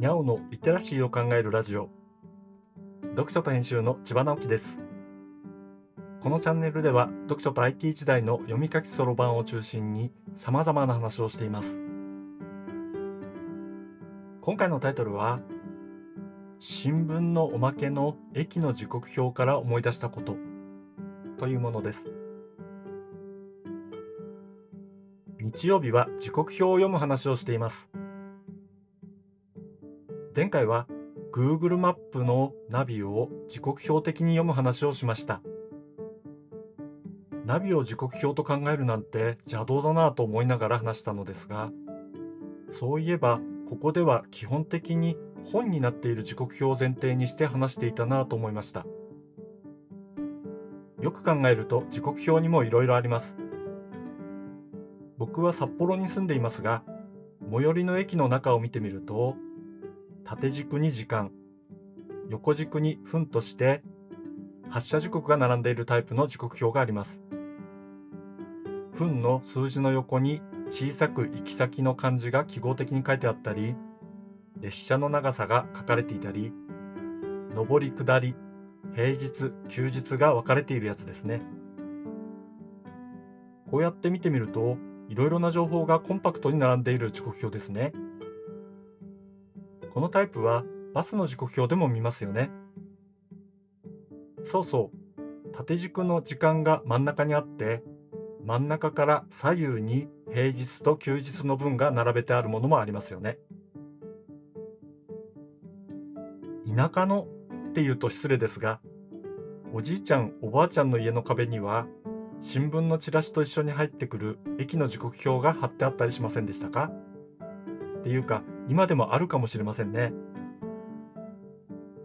にゃおのリテラシーを考えるラジオ。読書と編集の千葉直樹です。このチャンネルでは読書と IT 時代の読み書きそろばんを中心に様々な話をしています。今回のタイトルは新聞のおまけの駅の時刻表から思い出したこと。というものです。日曜日は時刻表を読む話をしています。前回は Google マップのナビを時刻表的に読む話をしました。ナビを時刻表と考えるなんて邪道だなと思いながら話したのですが、そういえばここでは基本的に本になっている時刻表を前提にして話していたなと思いました。よく考えると時刻表にもいろいろあります。僕は札幌に住んでいますが、最寄りの駅の中を見てみると、縦軸に時間、横軸に分として発車時刻が並んでいるタイプの時刻表があります。分の数字の横に小さく行き先の漢字が記号的に書いてあったり、列車の長さが書かれていたり、上り下り、平日、休日が分かれているやつですね。こうやって見てみると、いろいろな情報がコンパクトに並んでいる時刻表ですね。このタイプはバスの時刻表でも見ますよね。そうそう。縦軸の時間が真ん中にあって、真ん中から左右に平日と休日の分が並べてあるものもありますよね。田舎のっていうと失礼ですが、おじいちゃん、おばあちゃんの家の壁には、新聞のチラシと一緒に入ってくる駅の時刻表が貼ってあったりしませんでしたか？っていうか、今でもあるかもしれませんね。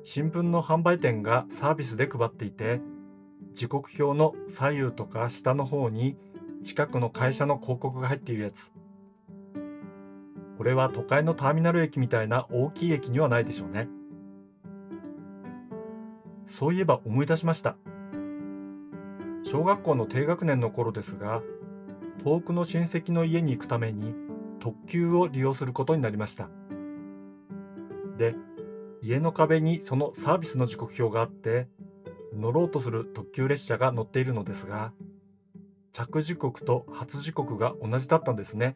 新聞の販売店がサービスで配っていて、時刻表の左右とか下の方に近くの会社の広告が入っているやつ。これは都会のターミナル駅みたいな大きい駅にはないでしょうね。そういえば思い出しました。小学校の低学年の頃ですが、遠くの親戚の家に行くために特急を利用することになりました。で、家の壁にそのサービスの時刻表があって、乗ろうとする特急列車が乗っているのですが、着時刻と発時刻が同じだったんですね。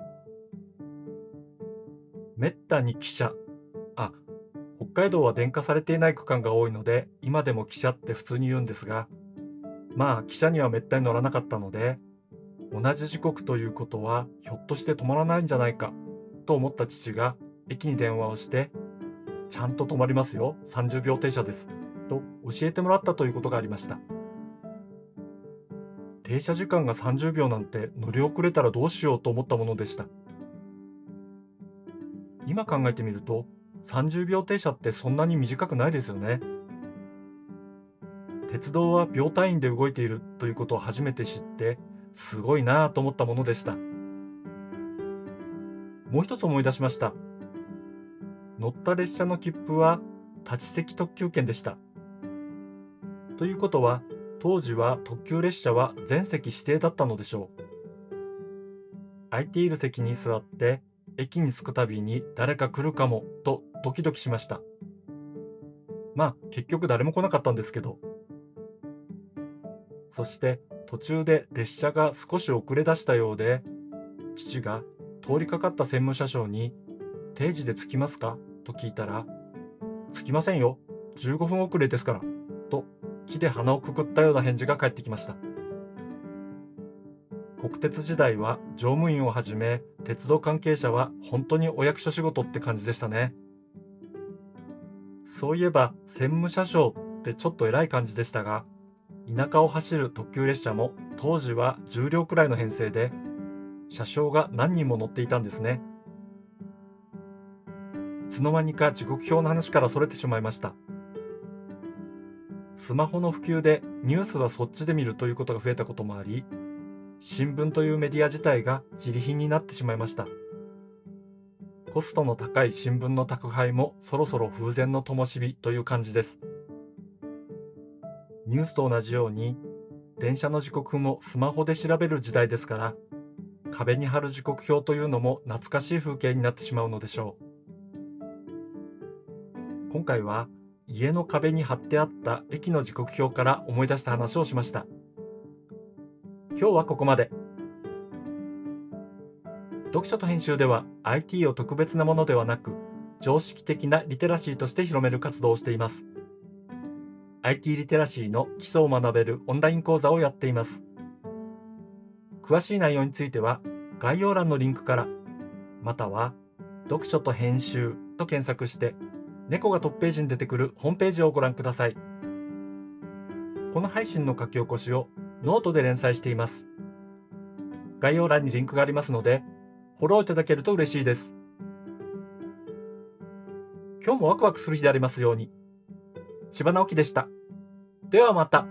めったに汽車、あ、北海道は電化されていない区間が多いので、今でも汽車って普通に言うんですが、まあ、汽車にはめったに乗らなかったので、同じ時刻ということはひょっとして止まらないんじゃないかと思った父が駅に電話をしてちゃんと止まりますよ30秒停車ですと教えてもらったということがありました。停車時間が30秒なんて乗り遅れたらどうしようと思ったものでした。今考えてみると30秒停車ってそんなに短くないですよね。鉄道は秒単位で動いているということを初めて知ってすごいなぁと思ったものでした。もう一つ思い出しました。乗った列車の切符は立ち席特急券でした。ということは、当時は特急列車は全席指定だったのでしょう。空いている席に座って駅に着くたびに誰か来るかもとドキドキしました。まあ結局誰も来なかったんですけど。そして途中で列車が少し遅れ出したようで、父が通りかかった専務車掌に、定時で着きますか？と聞いたら、着きませんよ。15分遅れですから。と、木で鼻をくくったような返事が返ってきました。国鉄時代は乗務員をはじめ、鉄道関係者は本当にお役所仕事って感じでしたね。そういえば、専務車掌ってちょっと偉い感じでしたが、田舎を走る特急列車も当時は10両くらいの編成で車掌が何人も乗っていたんですね。いつの間にか時刻表の話からそれてしまいました。スマホの普及でニュースはそっちで見るということが増えたこともあり新聞というメディア自体が自利品になってしまいました。コストの高い新聞の宅配もそろそろ風前の灯火という感じです。ニュースと同じように電車の時刻もスマホで調べる時代ですから壁に貼る時刻表というのも懐かしい風景になってしまうのでしょう今回は家の壁に貼ってあった駅の時刻表から思い出した話をしました。今日はここまで。読書と編集では IT を特別なものではなく常識的なリテラシーとして広める活動をしています。IT リテラシーの基礎を学べるオンライン講座をやっています。詳しい内容については概要欄のリンクからまたは読書と編集と検索して猫がトップページに出てくるホームページをご覧ください。この配信の書き起こしをノートで連載しています。概要欄にリンクがありますので、フォローいただけると嬉しいです。今日もワクワクする日でありますように。千葉直樹でした。ではまた。